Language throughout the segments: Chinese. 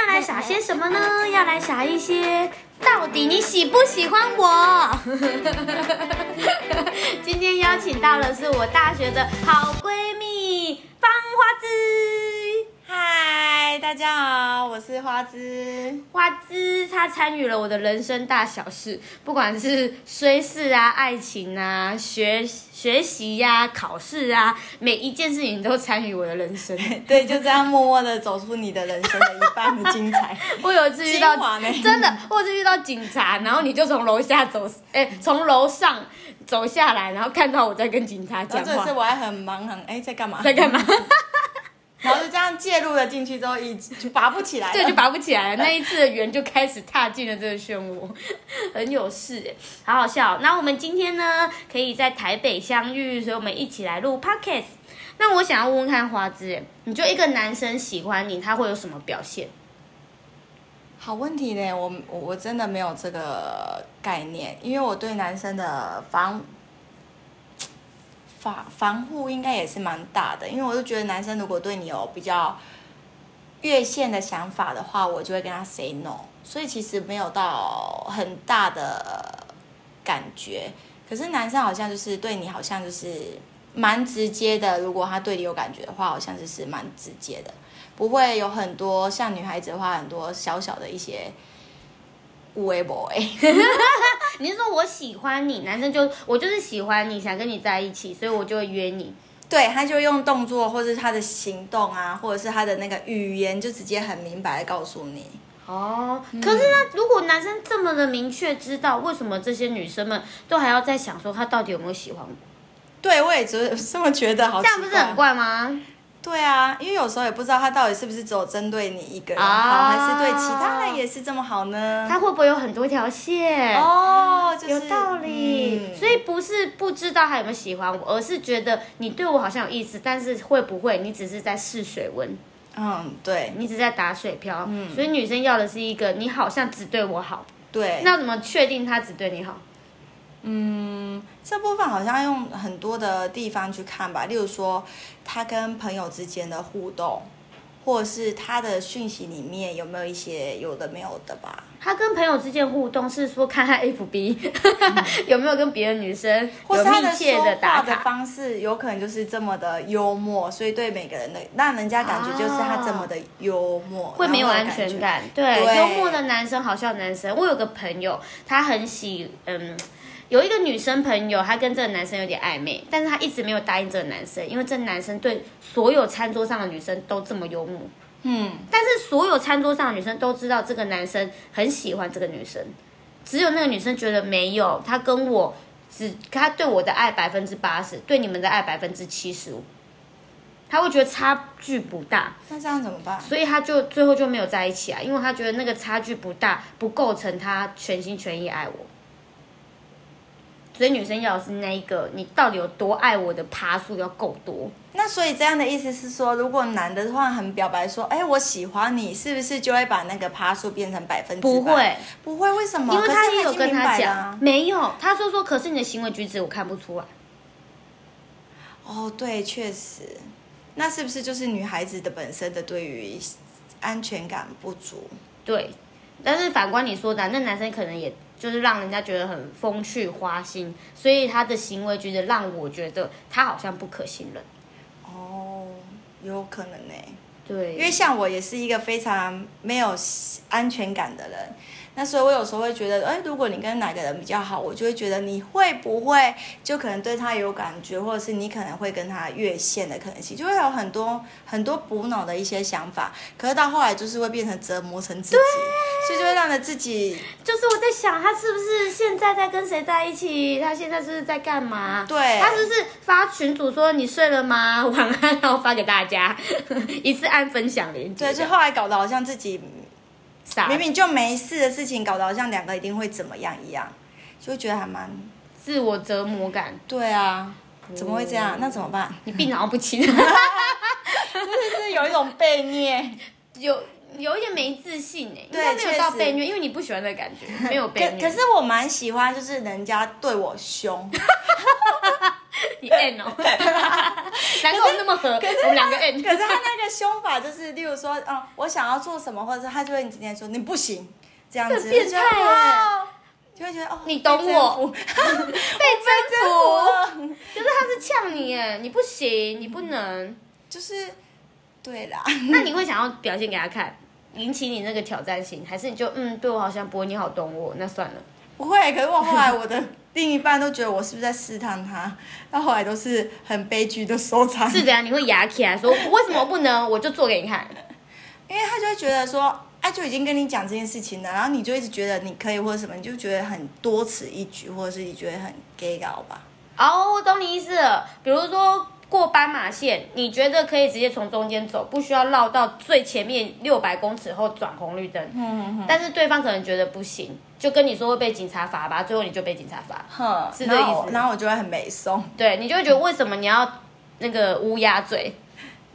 要来撒些什么呢？要来撒一些，到底你喜不喜欢我？今天邀请到的是我大学的好闺蜜方花枝。嗨，大家好，我是花枝。花枝她参与了我的人生大小事，不管是虽事啊、爱情啊、学学习呀、考试啊，每一件事情都参与我的人生。对，就这样默默的走出你的人生的一半的精彩。我有一次遇到真的，我有一次遇到警察，然后你就从楼下走，哎、从楼上走下来，然后看到我在跟警察讲话，后这次我还很忙，很哎在干嘛？在干嘛？然后就这样介入了进去之后，一就拔不起来了。这就拔不起来了。那一次的缘就开始踏进了这个漩涡，很有事哎，好好笑。那我们今天呢，可以在台北相遇，所以我们一起来录 podcast。那我想要问问看花枝，哎，你觉得一个男生喜欢你，他会有什么表现？好问题呢，我我我真的没有这个概念，因为我对男生的防防防护应该也是蛮大的，因为我就觉得男生如果对你有比较越线的想法的话，我就会跟他 say no，所以其实没有到很大的感觉。可是男生好像就是对你好像就是蛮直接的，如果他对你有感觉的话，好像就是蛮直接的。不会有很多像女孩子的话，很多小小的一些微博哎，你是说我喜欢你，男生就我就是喜欢你，想跟你在一起，所以我就会约你。对，他就用动作或者是他的行动啊，或者是他的那个语言，就直接很明白的告诉你。哦，可是呢，如果男生这么的明确知道，为什么这些女生们都还要在想说他到底有没有喜欢我？对，我也觉得这么觉得，好这样不是很？怪吗？对啊，因为有时候也不知道他到底是不是只有针对你一个人好，啊还是对其他人也是这么好呢？他会不会有很多条线？哦，就是有道理，嗯所以不是不知道他有没有喜欢我，而是觉得你对我好像有意思，但是会不会你只是在试水温，嗯，对你只是在打水漂？嗯所以女生要的是一个你好像只对我好，对。那怎么确定他只对你好？嗯，这部分好像用很多的地方去看吧，例如说他跟朋友之间的互动，或者是他的讯息里面有没有一些有的没有的吧。他跟朋友之间互动是说看他 FB、有没有跟别的女生有或是他的密切说的打话的卡。方式，有可能就是这么的幽默，所以对每个人的让人家感觉就是他这么的幽默，会没有安。全感，对，对幽默的男生好笑男生。我有个朋友，他很喜，嗯，有一个女生朋友，她跟这个男生有点暧昧，但是她一直没有答应这个男生，因为这男生对所有餐桌上的女生都这么幽默，嗯，但是所有餐桌上的女生都知道这个男生很喜欢这个女生，只有那个女生觉得没有，他跟我只他对我的爱百分之八十，对你们的爱百分之七十五，他会觉得差距不大。那这样怎么办？所以他就最后就没有在一起啊，因为他觉得那个差距不大，不构成他全心全意爱我。所以女生要的是那一个，你到底有多爱我的爬数要够多。那所以这样的意思是说，如果男的话很表白说，哎，我喜欢你，是不是就会把那个趴数变成百分之百？不会，不会，为什么？因为他也有跟他讲，没有，他说说，可是你的行为举止我看不出来。哦，对，确实，那是不是就是女孩子的本身的对于安全感不足？对，但是反观你说的啊，那男生可能也就是让人家觉得很风趣花心，所以他的行为觉得让我觉得他好像不可信任。哦，有可能呢，对，因为像我也是一个非常没有安全感的人，那所以我有时候会觉得，哎，如果你跟哪个人比较好，我就会觉得你会不会就可能对他有感觉，或者是你可能会跟他越线的可能性，就会有很多很多补脑的一些想法，可是到后来就是会变成折磨成自己，所以就会让着自己就是我在想，他是不是现在在跟谁在一起？他现在是不是在干嘛？对他是不是发群主说你睡了吗？晚安，然后发给大家，一次按分享连接。对，就后来搞得好像自己傻明明就没事的事情，搞得好像两个一定会怎么样一样，就会觉得还蛮自我折磨感，对啊，怎么会这样？那怎么办？你病好像不轻，就是有一种被虐。有有一点没自信哎，应对该没有到被虐，因为你不喜欢的感觉，没有被可虐。可是我蛮喜欢，就是人家对我凶，你 N 哦，难怪那么合，我们两个 N。可是他那个凶法就是，例如说，嗯，我想要做什么，或者是他就会今天说你不行，这样子，变态就觉得耶哇就会觉得哦，你懂我 被征服 就是他是呛你耶，你不行，你不能。就是对啦，那你会想要表现给他看，引起你那个挑战性，还是你就嗯，对我好像不会，你好懂我，那算了。不会。可是我后来我的另一半都觉得我是不是在试探他，到后来都是很悲剧的收场，是怎样？你会牙起来说 为什么不能？我就做给你看。因为他就会觉得说。哎，就已经跟你讲这件事情了，然后你就一直觉得你可以或者什么，你就觉得很多此一举，或者是你觉得很 gay 搞吧？哦，我懂你意思了。比如说过斑马线，你觉得可以直接从中间走，不需要绕到最前面六百公尺后转红绿灯。嗯但是对方可能觉得不行，就跟你说会被警察罚吧，最后你就被警察罚。哼，是这意思然后我就会很没松。对你就会觉得为什么你要那个乌鸦嘴？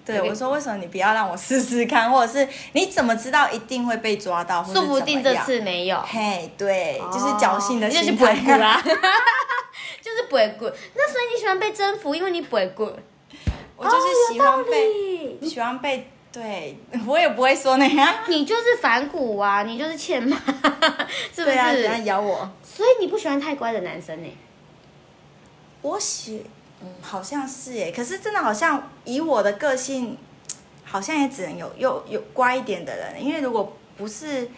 对，我说为什么你不要让我试试看，或者是你怎么知道一定会被抓到，说不定这次没有。嘿，对，就是侥幸的哦就是心态。啦，就是不会滚。那所以你喜欢被征服，因为你不会滚。我就是喜欢被、哦，喜欢被，对我也不会说那样。你就是反骨啊，你就是欠骂，是不对啊，是？怎样咬我？所以你不喜欢太乖的男生呢、我喜，嗯，好像是耶。可是真的好像以我的个性，好像也只能有有有乖一点的人，因为如果不是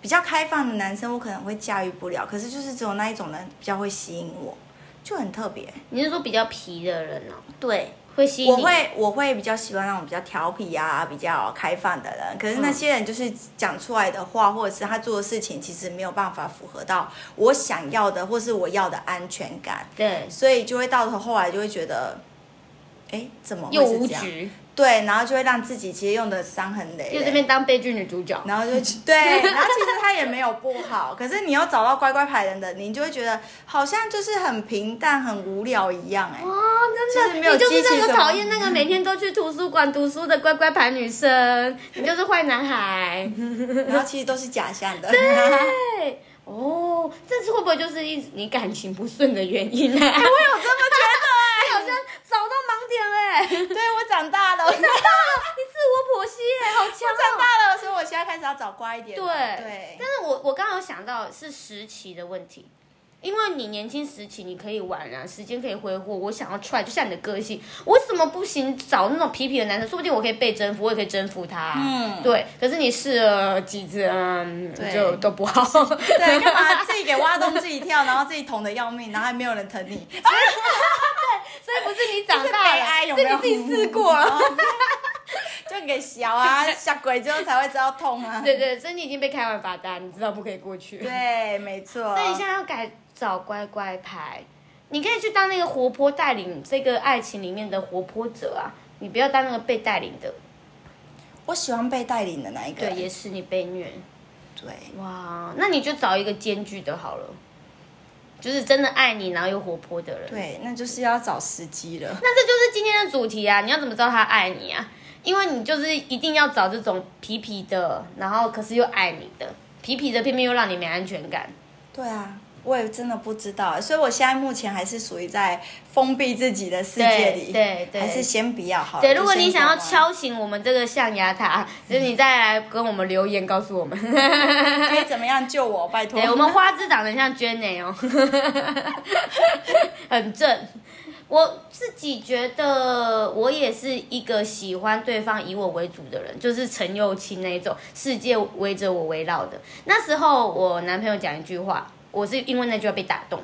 比较开放的男生，我可能会驾驭不了。可是就是只有那一种人比较会吸引我，就很特别。你是说比较皮的人哦、对，会吸引？我会我会比较喜欢那种比较调皮啊、比较开放的人。可是那些人就是讲出来的话，或者是他做的事情，其实没有办法符合到我想要的，或是我要的安全感，对，所以就会到头后来就会觉得，哎，怎么会又？无局，对，然后就会让自己其实用的伤痕累累。就这边当悲剧女主角。然后就对，然后其实他也没有不好，可是你又找到乖乖牌人的，你就会觉得好像就是很平淡、很无聊一样、哎，哦，真的，没有你就是那么讨厌那个每天都去图书馆读书的乖乖牌女生，你就是坏男孩。然后其实都是假象的。对，哦，这次会不会就是一直你感情不顺的原因呢、我有这么觉得、你好像找到盲点了、欸，你对我长大了，我长大了，你自我剖析、欸，好强、哦！大了，所以我现在开始要找乖一点的。对对但是我我刚刚有想到是时期的问题，因为你年轻时期你可以玩啊，时间可以挥霍。我想要 try，就像你的个性，我为什么不行？找那种皮皮的男生，说不定我可以被征服，我也可以征服他。嗯对。可是你试了几次，嗯，就都不好。对，干嘛自己给挖洞自己跳，然后自己捅的要命，然后还没有人疼你，所 以不是你长大了，有没有？是你自己试过了。就给小啊，下鬼之后才会知道痛啊。对对，所以你已经被开完罚单，你知道不可以过去。对，没错。所以你现在要改找乖乖牌，你可以去当那个活泼带领这个爱情里面的活泼者啊，你不要当那个被带领的。我喜欢被带领的那一个对，也是你被虐。对，哇，那你就找一个兼具的好了，就是真的爱你，然后又活泼的人。对，那就是要找时机了。那这就是今天的主题啊！你要怎么知道他爱你啊？因为你就是一定要找这种皮皮的，然后可是又爱你的，皮皮的偏偏又让你没安全感。对啊，我也真的不知道，所以我现在目前还是属于在封闭自己的世界里，对对对还是先不要好了。对，如果你想要，敲醒我们这个象牙塔，就是你再来跟我们留言告诉我们。可以怎么样救我？拜托。对，我们花枝长得像娟呢哦，很正。我自己觉得，我也是一个喜欢对方以我为主的人，就是陈幼卿那一种，世界围着我围绕的。那时候我男朋友讲一句话，我是因为那句话被打动。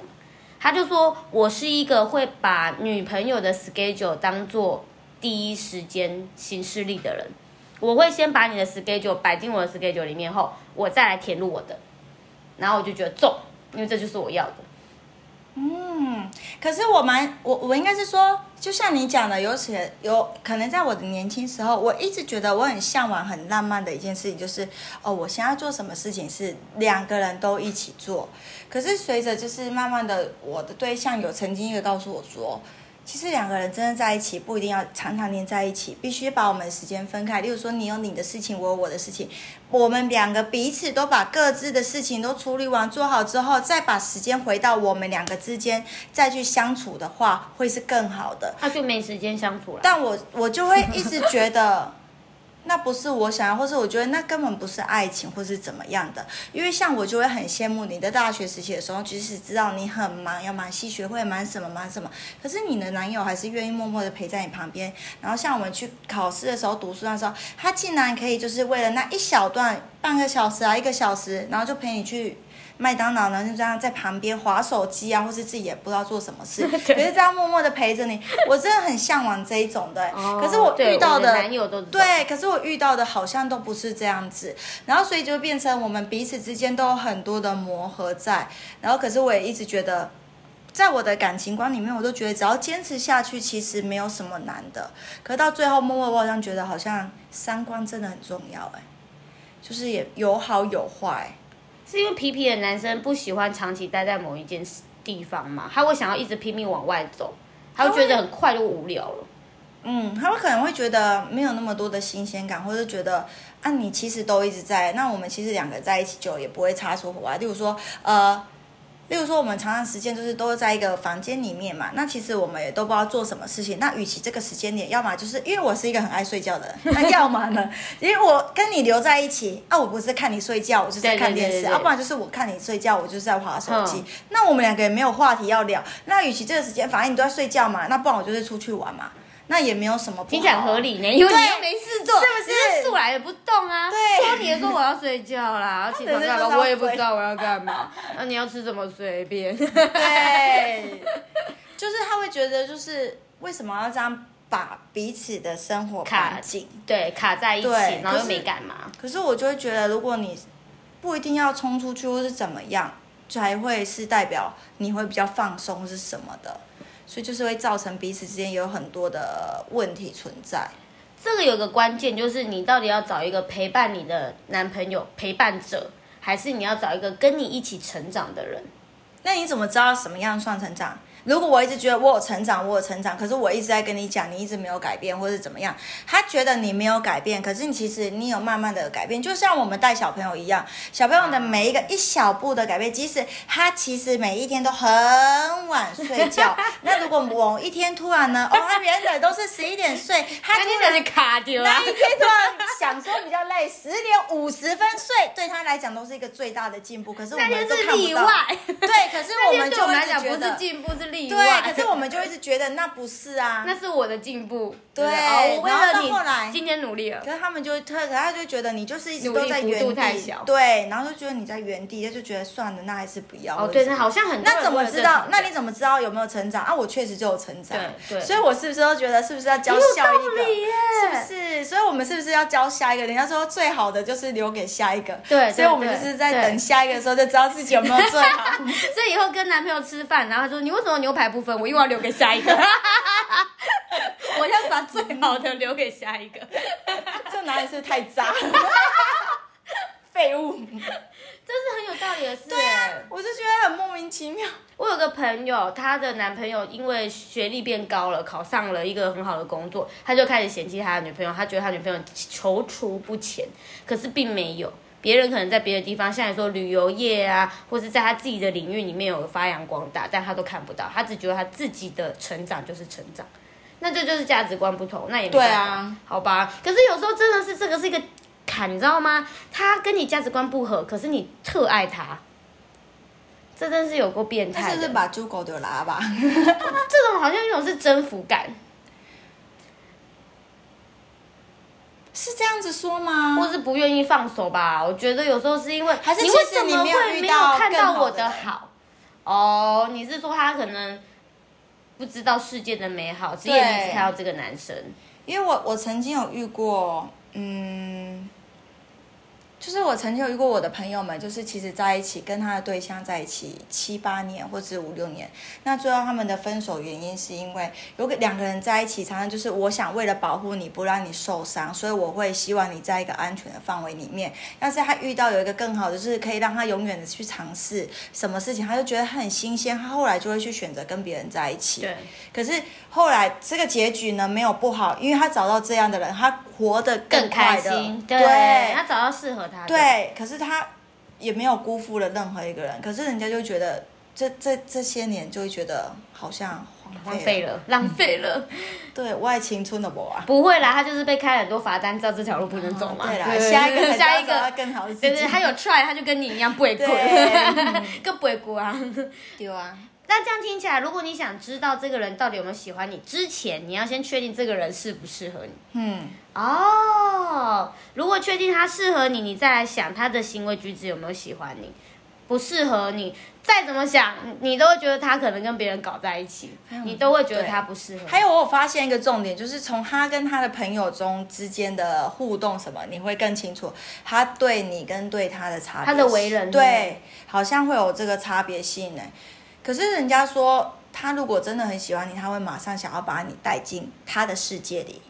他就说我是一个会把女朋友的 schedule 当做第一时间行事力的人。我会先把你的 schedule 摆进我的 schedule 里面后，我再来填入我的。然后我就觉得中，因为这就是我要的。嗯，可是我蛮我我应该是说，就像你讲的，有些有可能在我的年轻时候，我一直觉得我很向往、很浪漫的一件事情，就是哦，我想要做什么事情是两个人都一起做。可是随着就是慢慢的，我的对象有曾经一个告诉我说，其实两个人真的在一起，不一定要常常黏在一起，必须把我们的时间分开。例如说，你有你的事情，我有我的事情，我们两个彼此都把各自的事情都处理完、做好之后，再把时间回到我们两个之间，再去相处的话，会是更好的。他就没时间相处了。但我我就会一直觉得。那不是我想要，或是我觉得那根本不是爱情，或是怎么样的。因为像我就会很羡慕你在大学时期的时候，即使知道你很忙，要忙西学会，忙什么忙什么，可是你的男友还是愿意默默的陪在你旁边。然后像我们去考试的时候，读书的时候，他竟然可以就是为了那一小段半个小时啊，一个小时，然后就陪你去。麦当劳呢，就这样在旁边划手机啊，或是自己也不知道做什么事，可是这样默默的陪着你，我真的很向往这一种的。可是我遇到的男友都对，可是我遇到的好像都不是这样子，然后所以就变成我们彼此之间都有很多的磨合在，然后可是我也一直觉得，在我的感情观里面，我都觉得只要坚持下去，其实没有什么难的。可到最后，默默我好像觉得好像三观真的很重要，哎，就是也有好有坏。是因为皮皮的男生不喜欢长期待在某一件地方嘛？他会想要一直拼命往外走，他会觉得很快就无聊了。嗯，他们可能会觉得没有那么多的新鲜感，或者觉得啊，你其实都一直在，那我们其实两个在一起久也不会擦出火花。例如说，呃。例如说，我们常常时间就是都在一个房间里面嘛，那其实我们也都不知道做什么事情。那与其这个时间点，要么就是因为我是一个很爱睡觉的人，那要么呢，因为我跟你留在一起啊，我不是看你睡觉，我就是在看电视，要不然就是我看你睡觉，我就是在划手机。那我们两个也没有话题要聊。那与其这个时间，反正你都在睡觉嘛，那不然我就是出去玩嘛。那也没有什么，听起来合理呢，因为你又没事做，是不是？素来也不动啊。对，说你说我要睡觉啦，起床干嘛？我也不知道我要干嘛。那你要吃什么？随便。对，就是他会觉得，就是为什么要这样把彼此的生活卡紧？对，卡在一起，然后又没干嘛。可是我就会觉得，如果你不一定要冲出去，或是怎么样，才会是代表你会比较放松，是什么的？所以就是会造成彼此之间有很多的问题存在。这个有个关键，就是你到底要找一个陪伴你的男朋友陪伴者，还是你要找一个跟你一起成长的人？那你怎么知道什么样算成长？如果我一直觉得我有成长，我有成长，可是我一直在跟你讲，你一直没有改变，或是怎么样？他觉得你没有改变，可是你其实你有慢慢的改变，就像我们带小朋友一样，小朋友的每一个一小步的改变，即使他其实每一天都很晚睡觉，那如果某一天突然呢，哦，他原本都是十一点睡，他突然卡掉那一天突然想说比较累，十点五十分睡，对他来讲都是一个最大的进步。可是我们都看不到。对，可是我们就来讲不是进步是。对，可是我们就一直觉得那不是啊，那是我的进步。对，我为了你，今天努力了。可是他们就特，他就觉得你就是一直都在原地。对，然后就觉得你在原地，他就觉得算了，那还是不要。哦，对，那好像很。那怎么知道？那你怎么知道有没有成长啊？我确实就有成长。对对。所以我是不是都觉得是不是要教下一个？是不是？所以我们是不是要教下一个？人家说最好的就是留给下一个。对。所以我们就是在等下一个的时候，就知道自己有没有最好。所以以后跟男朋友吃饭，然后他说你为什么牛排不分？我又要留给下一个。我要把最好的留给下一个。这哪里是太渣？废物。这是很有道理的事。对啊，我就觉得很莫名其妙。我有个朋友，她的男朋友因为学历变高了，考上了一个很好的工作，他就开始嫌弃他的女朋友。他觉得他女朋友踌躇不前，可是并没有。别人可能在别的地方，像你说旅游业啊，或是在他自己的领域里面有发扬光大，但他都看不到。他只觉得他自己的成长就是成长，那这就是价值观不同，那也没办法，好吧？可是有时候真的是这个是一个坎，你知道吗？他跟你价值观不合，可是你特爱他，这真是有过变态。这是把猪狗丢拉吧？这种好像一种是征服感。是这样子说吗？或是不愿意放手吧？我觉得有时候是因为你为什么会没有看到我的好？哦，你是说他可能不知道世界的美好，只眼睛只看到这个男生？因为我我曾经有遇过，嗯，就是我曾经有遇过我的朋友们，就是其实在一起跟他的对象在一起七八年或者五六年，那最后他们的分手原因是因为有个两个人在一起，常常就是我想为了保护你不让你受伤，所以我会希望你在一个安全的范围里面。但是他遇到有一个更好的，就是可以让他永远的去尝试什么事情，他就觉得他很新鲜，他后来就会去选择跟别人在一起。对，可是后来这个结局呢没有不好，因为他找到这样的人，他活得更开心，对，对他找到适合他的，对，可是他也没有辜负了任何一个人，可是人家就觉得这这这些年就会觉得好像浪费了，浪费了。对，我爱青春的我啊。不会啦，他就是被开很多罚单，知道这条路不能走嘛。对下一个 下一个，更好的自己。对对，他有 try，他就跟你一样不会过，对 更不会过啊。对啊，那这样听起来，如果你想知道这个人到底有没有喜欢你，之前你要先确定这个人适不适合你。嗯，哦，如果确定他适合你，你再来想他的行为举止有没有喜欢你。不适合你，再怎么想，你都会觉得他可能跟别人搞在一起，你都会觉得他不适合你。还有我有发现一个重点，就是从他跟他的朋友中之间的互动什么，你会更清楚他对你跟对他的差别，他的为人对，好像会有这个差别性呢。可是人家说，他如果真的很喜欢你，他会马上想要把你带进他的世界里。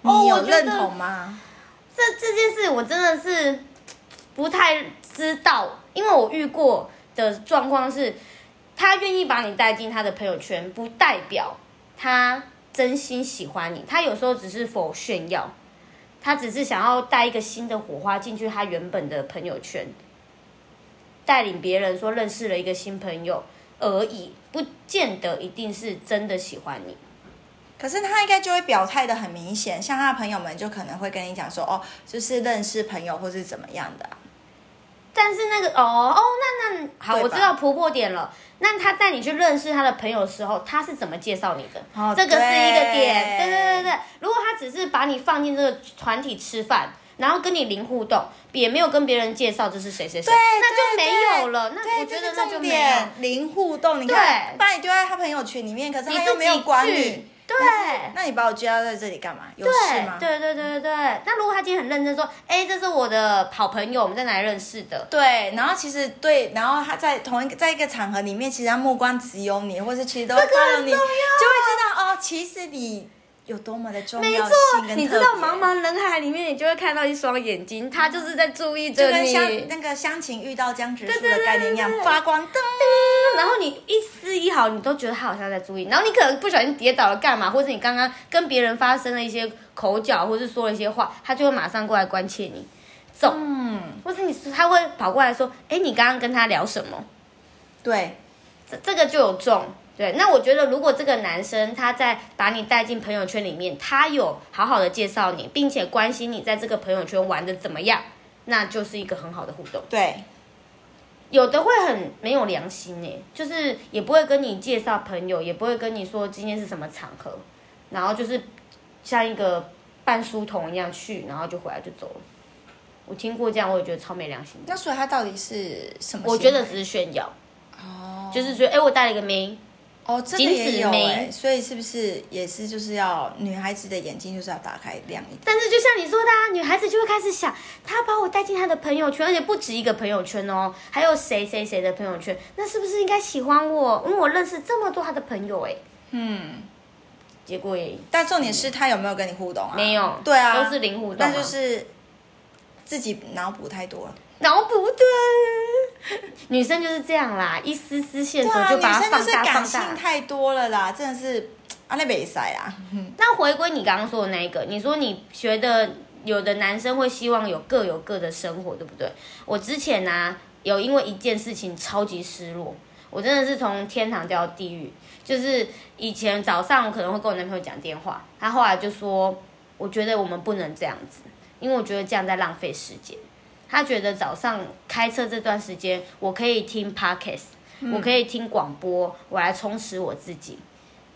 你有认同吗？这这件事我真的是不太知道，因为我遇过的状况是，他愿意把你带进他的朋友圈，不代表他真心喜欢你，他有时候只是否炫耀，他只是想要带一个新的火花进去他原本的朋友圈，带领别人说认识了一个新朋友而已，不见得一定是真的喜欢你。可是他应该就会表态的很明显，像他的朋友们就可能会跟你讲说，哦，就是认识朋友或是怎么样的啊、但是那个哦哦，那那好，我知道突破点了。那他带你去认识他的朋友的时候，他是怎么介绍你的？哦这个是一个点。对对对对对。如果他只是把你放进这个团体吃饭，然后跟你零互动，也没有跟别人介绍这是谁谁谁，那就没有了。那对，我觉得那就没有。点，零互动。你看，把你丢在他朋友圈里面，可是他又没有管你。对那你把我接到在这里干嘛？有事吗？对对对对对。那如果他今天很认真说，哎，这是我的好朋友，我们在哪里认识的？对，然后其实对，然后他在同一个在一个场合里面，其实他目光只有你，或是其实都这个 follow 你，就会知道哦，其实你有多么的重没要错性，你知道茫茫人海里面，你就会看到一双眼睛，他就是在注意着你。就跟香那个香芹遇到江直树的概念一样发光灯。然后你一丝一毫，你都觉得他好像在注意，然后你可能不小心跌倒了干嘛，或者你刚刚跟别人发生了一些口角，或是说了一些话，他就会马上过来关切你，走，嗯，或是你他会跑过来说，哎，你刚刚跟他聊什么？对，这这个就有中。对，那我觉得如果这个男生他在把你带进朋友圈里面，他有好好的介绍你，并且关心你在这个朋友圈玩的怎么样，那就是一个很好的互动。对，有的会很没有良心呢，就是也不会跟你介绍朋友，也不会跟你说今天是什么场合，然后就是像一个半书童一样去，然后就回来就走了。我听过这样，我也觉得超没良心的。那所以他到底是什么？我觉得只是炫耀，哦，就是觉得哎、我带了一个妹，哦，这个也有哎，所以是不是也是就是要女孩子的眼睛就是要打开亮一点？但是就像你说的、啊，女孩子就会开始想，她把我带进她的朋友圈，而且不止一个朋友圈哦，还有谁谁谁的朋友圈，那是不是应该喜欢我？因为我认识这么多她的朋友哎，嗯，结果也但重点是他有没有跟你互动啊？没有，对啊，都是零互动、啊，那就是自己脑补太多了。脑补对，女生就是这样啦，一丝丝线索就把它女生就是感性。太多了啦，真的是啊，那没塞啊。那回归你刚刚说的那一个，你说你觉得有的男生会希望有各有各的生活，对不对？我之前呢、啊有因为一件事情超级失落，我真的是从天堂掉到地狱。就是以前早上我可能会跟我男朋友讲电话，他后来就说，我觉得我们不能这样子，因为我觉得这样在浪费时间。他觉得早上开车这段时间，我可以听 podcast，、我可以听广播，我来充实我自己。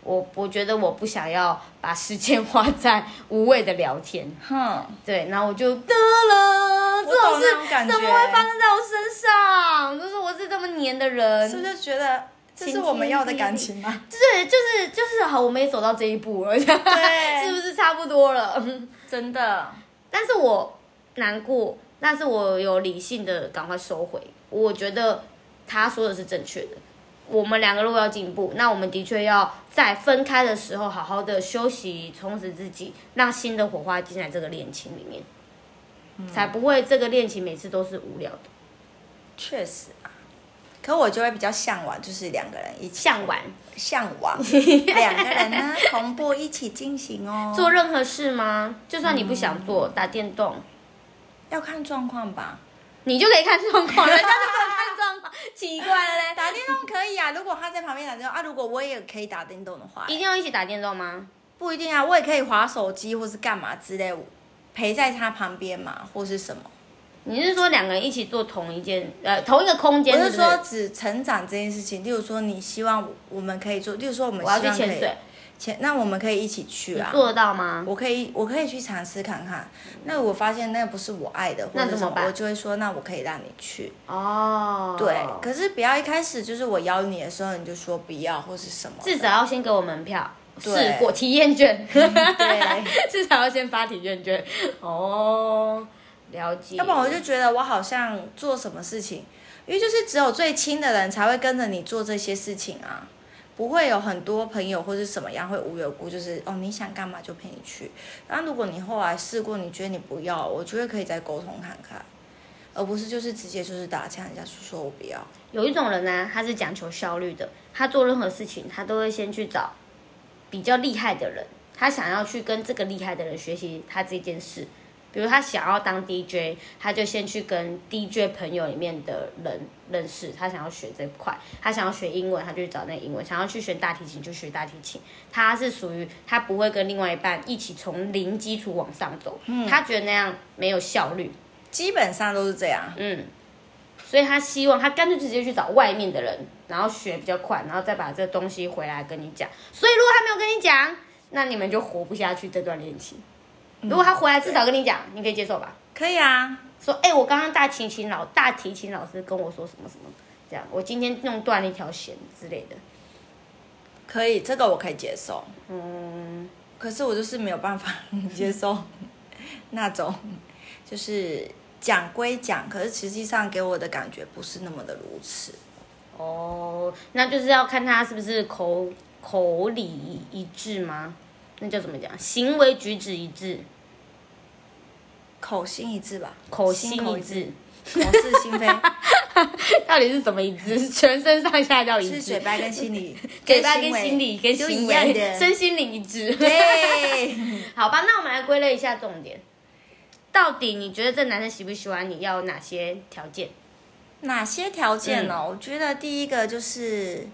我我觉得我不想要把时间花在无谓的聊天，哼，对，然后我就得了，这种事怎么会发生在我身上？就是我是这么黏的人，是不是觉得这是我们要的感情吗？对，就是就是好，我们也走到这一步了，对。是不是差不多了？真的，但是我难过，但是我有理性的赶快收回。我觉得他说的是正确的。我们两个如果要进步，那我们的确要在分开的时候好好的休息，充实自己，让新的火花进来这个恋情里面，才不会这个恋情每次都是无聊的。确实啊，可我就会比较向往，就是两个人一起向往向往 两个人呢同步一起进行哦。做任何事吗？就算你不想做，打电动，要看状况吧。你就可以看状况，人家就不能看状况，奇怪了嘞。打电动可以啊，如果他在旁边打电动啊，如果我也可以打电动的话，一定要一起打电动吗？不一定啊，我也可以划手机或是干嘛之类，陪在他旁边嘛，或是什么。你是说两个人一起做同一件呃同一个空间？我是是不是说只成长这件事情，例如说你希望我们可以做，例如说我们我要去希望可以潜水，潜，那我们可以一起去啊。做得到吗？我可以，我可以去尝试看看。那我发现那不是我爱的，或者什那怎么办我就会说，那我可以让你去。哦，对，可是不要一开始就是我邀你的时候你就说不要或是什么。至少要先给我门票。对试过体验券，对，至少要先发体验券。哦，了解。要不然我就觉得我好像做什么事情，因为就是只有最亲的人才会跟着你做这些事情啊，不会有很多朋友或是什么样会无缘无故就是哦你想干嘛就陪你去。然后如果你后来试过，你觉得你不要，我觉得可以再沟通看看，而不是就是直接就是打枪人家说我不要。有一种人呢、他是讲求效率的，他做任何事情，他都会先去找比较厉害的人，他想要去跟这个厉害的人学习他这件事。比如他想要当 DJ，他就先去跟 DJ 朋友里面的人认识，他想要学这块。他想要学英文，他就去找那英文；想要去学大提琴，就学大提琴。他是属于他不会跟另外一半一起从零基础往上走，他觉得那样没有效率。基本上都是这样。嗯，所以他希望他干脆直接去找外面的人，然后学比较快，然后再把这东西回来跟你讲。所以如果他没有跟你讲，那你们就活不下去这段恋情。如果他回来至少跟你讲，你可以接受吧？可以啊，说，哎、我刚刚大提琴老大提琴老师跟我说什么什么，这样，我今天弄断了一条弦之类的。可以，这个我可以接受。嗯，可是我就是没有办法接受 那种，就是讲归讲，可是实际上给我的感觉不是那么的如此。哦，那就是要看他是不是口口理一致吗？那叫怎么讲？行为举止一致，口心一致吧，口心一致。，口是心非，到底是什么一致？全身上下叫一致，是嘴巴跟心里，嘴巴跟心理跟就行一样为，的。身心灵一致。对，好吧，那我们来归类一下重点。到底你觉得这男生喜不喜欢你？要有哪些条件？哪些条件呢、嗯我觉得第一个就是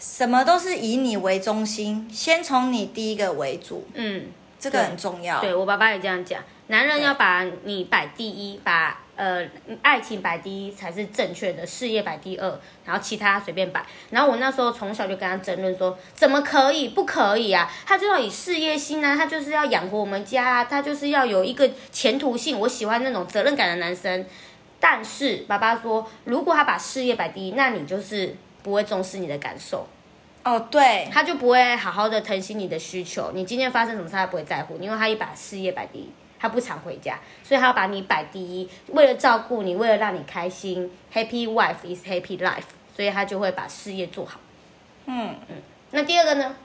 什么都是以你为中心，先从你第一个为主，嗯，这个很重要。对我爸爸也这样讲，男人要把你摆第一，把呃爱情摆第一才是正确的，事业摆第二，然后其他随便摆。然后我那时候从小就跟他争论说，怎么可以？不可以啊！他就要以事业心啊，他就是要养活我们家啊，他就是要有一个前途性。我喜欢那种责任感的男生。但是爸爸说，如果他把事业摆第一，那你就是不会重视你的感受。哦，对，他就不会好好的疼惜你的需求。你今天发生什么事，他不会在乎，因为他一把事业摆第一，他不常回家，所以他要把你摆第一，为了照顾你，为了让你开心，Happy wife is happy life，所以他就会把事业做好。嗯。那第二个呢？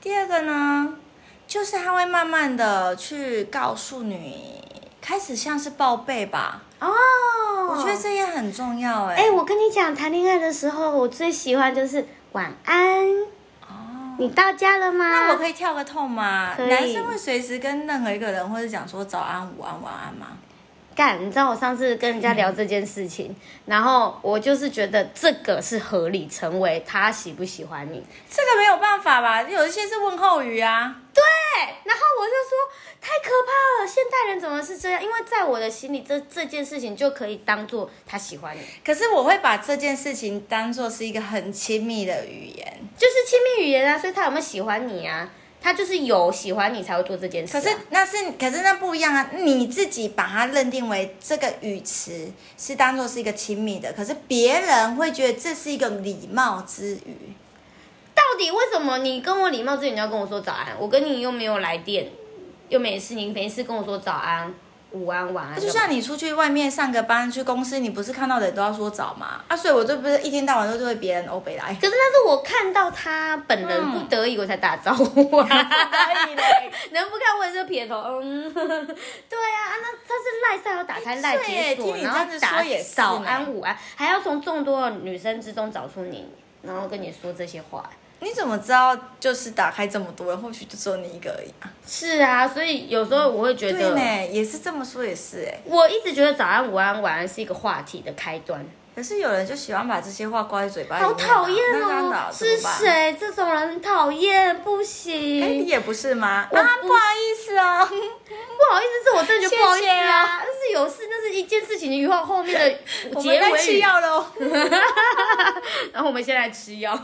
第二个呢，就是他会慢慢的去告诉你，开始像是报备吧。哦，我觉得这也很重要哎、哎、我跟你讲，谈恋爱的时候，我最喜欢就是晚安。哦，你到家了吗？那我可以跳个痛吗？男生会随时跟任何一个人或者讲说早安、午安、晚安吗？干，你知道我上次跟人家聊这件事情，然后我就是觉得这个是合理成为他喜不喜欢你。这个没有办法吧？有一些是问候语啊。对，然后我就说太可怕了，现代人怎么是这样？因为在我的心里，这这件事情就可以当做他喜欢你，可是我会把这件事情当做是一个很亲密的语言。就是亲密语言啊。所以他有没有喜欢你啊？他就是有喜欢你才会做这件事、啊。可是那是，可是那不一样啊！你自己把它认定为这个语词是当做是一个亲密的，可是别人会觉得这是一个礼貌之语。到底为什么你跟我礼貌之语你要跟我说早安？我跟你又没有来电，又没事，你没事跟我说早安，午安晚安。就像你出去外面上个班，去公司，你不是看到的人都要说早吗？啊，所以我就不是一天到晚都对别人欧北来。可是那是我看到他本人不得已我才打招呼啊，可以嘞。能不看我也是撇头，嗯，对啊，啊那他是赖上要打开赖解锁，听你然后这样子打说也是早安午安，还要从众多的女生之中找出你，然后跟你说这些话。你怎么知道？就是打开这么多人，或许就只有你一个而已啊。是啊，所以有时候我会觉对得，呢，也是这么说，也是哎。我一直觉得早安、午安、晚安是一个话题的开端，可是有人就喜欢把这些话挂在嘴巴里面啊，好讨厌哦！是？谁？这种人很讨厌，不行哎，你。也不是吗？啊，不不好意思哦。不好意思，是我真的不好意思啊啊。但是有事，那是一件事情，以后后面的 我们在吃结尾语。药喽。然后我们先来吃药。